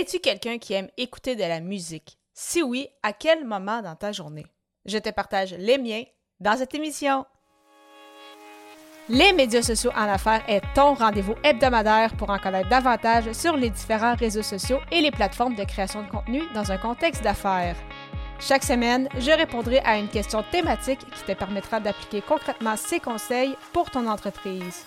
Es-tu quelqu'un qui aime écouter de la musique? Si oui, à quel moment dans ta journée? Je te partage les miens dans cette émission. Les médias sociaux en affaires est ton rendez-vous hebdomadaire pour en connaître davantage sur les différents réseaux sociaux et les plateformes de création de contenu dans un contexte d'affaires. Chaque semaine, je répondrai à une question thématique qui te permettra d'appliquer concrètement ces conseils pour ton entreprise.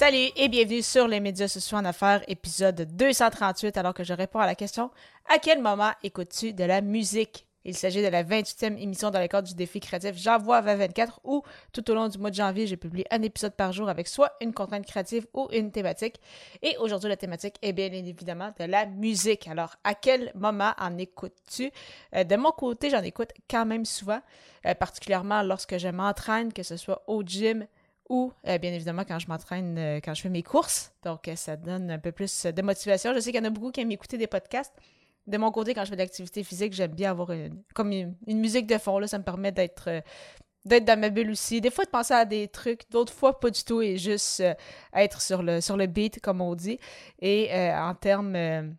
Salut et bienvenue sur les médias sociaux en affaires, épisode 238, alors que je réponds à la question À quel moment écoutes-tu de la musique? Il s'agit de la 28e émission dans le cadre du défi créatif J'envoie 2024 où tout au long du mois de janvier, j'ai publié un épisode par jour avec soit une contrainte créative ou une thématique. Et aujourd'hui, la thématique est bien évidemment de la musique. Alors, à quel moment en écoutes-tu? Euh, De mon côté, j'en écoute quand même souvent, euh, particulièrement lorsque je m'entraîne, que ce soit au gym, ou euh, bien évidemment quand je m'entraîne, euh, quand je fais mes courses. Donc, euh, ça donne un peu plus de motivation. Je sais qu'il y en a beaucoup qui aiment écouter des podcasts. De mon côté, quand je fais de l'activité physique, j'aime bien avoir une, comme une, musique de fond. Là, ça me permet d'être dans ma bulle aussi. Des fois, de penser à des trucs, d'autres fois, pas du tout, et juste être sur le, sur le beat, comme on dit. Et en termes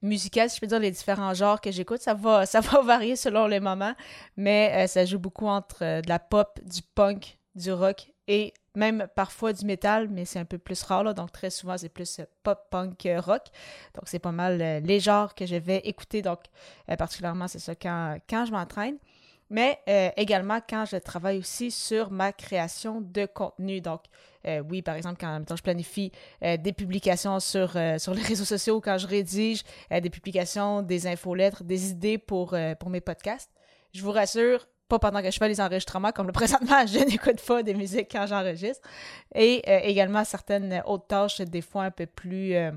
musicaux, si je peux dire les différents genres que j'écoute, ça va, ça va varier selon les moments, mais ça joue beaucoup entre de la pop, du punk, du rock et même parfois du métal, mais c'est un peu plus rare, là, donc très souvent c'est plus euh, pop, punk, euh, rock. Donc c'est pas mal euh, les genres que je vais écouter, donc particulièrement c'est ça quand, quand je m'entraîne. Mais également quand je travaille aussi sur ma création de contenu. Donc oui, par exemple, quand je planifie des publications sur, sur les réseaux sociaux, quand je rédige des publications, des infolettres, des idées pour, pour mes podcasts, je vous rassure, pas pendant que je fais les enregistrements, comme le présentement, je n'écoute pas des musiques quand j'enregistre. Et euh, également certaines autres tâches, des fois un peu plus. Euh,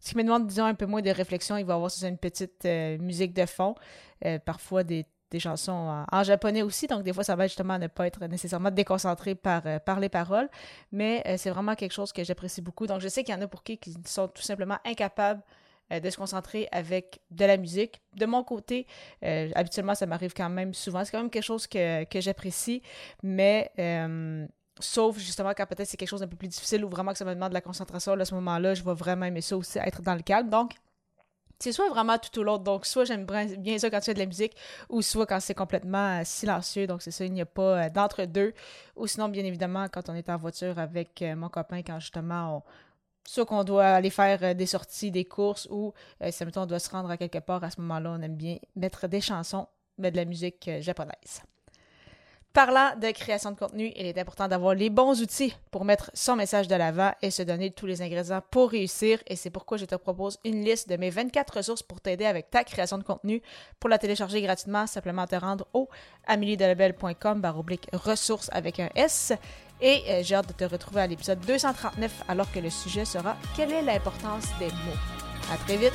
ce qui me demande, disons, un peu moins de réflexion, il va y avoir une petite euh, musique de fond, parfois des, chansons en, japonais aussi, donc des fois ça va justement ne pas être nécessairement déconcentré par, par les paroles, mais c'est vraiment quelque chose que j'apprécie beaucoup. Donc je sais qu'il y en a pour qui qui sont tout simplement incapables euh, de se concentrer avec de la musique. De mon côté, euh, habituellement, ça m'arrive quand même souvent. C'est quand même quelque chose que, j'apprécie, mais euh, sauf justement quand peut-être c'est quelque chose d'un peu plus difficile ou vraiment que ça me demande de la concentration, à ce moment-là, je vais vraiment aimer ça aussi, être dans le calme. Donc, c'est soit vraiment tout ou l'autre. Donc, soit j'aime bien ça quand tu as de la musique, ou soit quand c'est complètement silencieux. Donc, c'est ça, il n'y a pas d'entre-deux. Ou sinon, bien évidemment, quand on est en voiture avec mon copain, quand justement on, soit qu'on doit aller faire euh, des sorties, des courses, ou euh, si on doit se rendre à quelque part, à ce moment-là, on aime bien mettre des chansons, mais de la musique euh, japonaise. Parlant de création de contenu, il est important d'avoir les bons outils pour mettre son message de l'avant et se donner tous les ingrédients pour réussir. Et c'est pourquoi je te propose une liste de mes 24 ressources pour t'aider avec ta création de contenu. Pour la télécharger gratuitement, simplement te rendre au ameliedelebel.com baroblique ressources avec un S. Et euh, j'ai hâte de te retrouver à l'épisode 239 alors que le sujet sera Quelle est l'importance des mots? À très vite!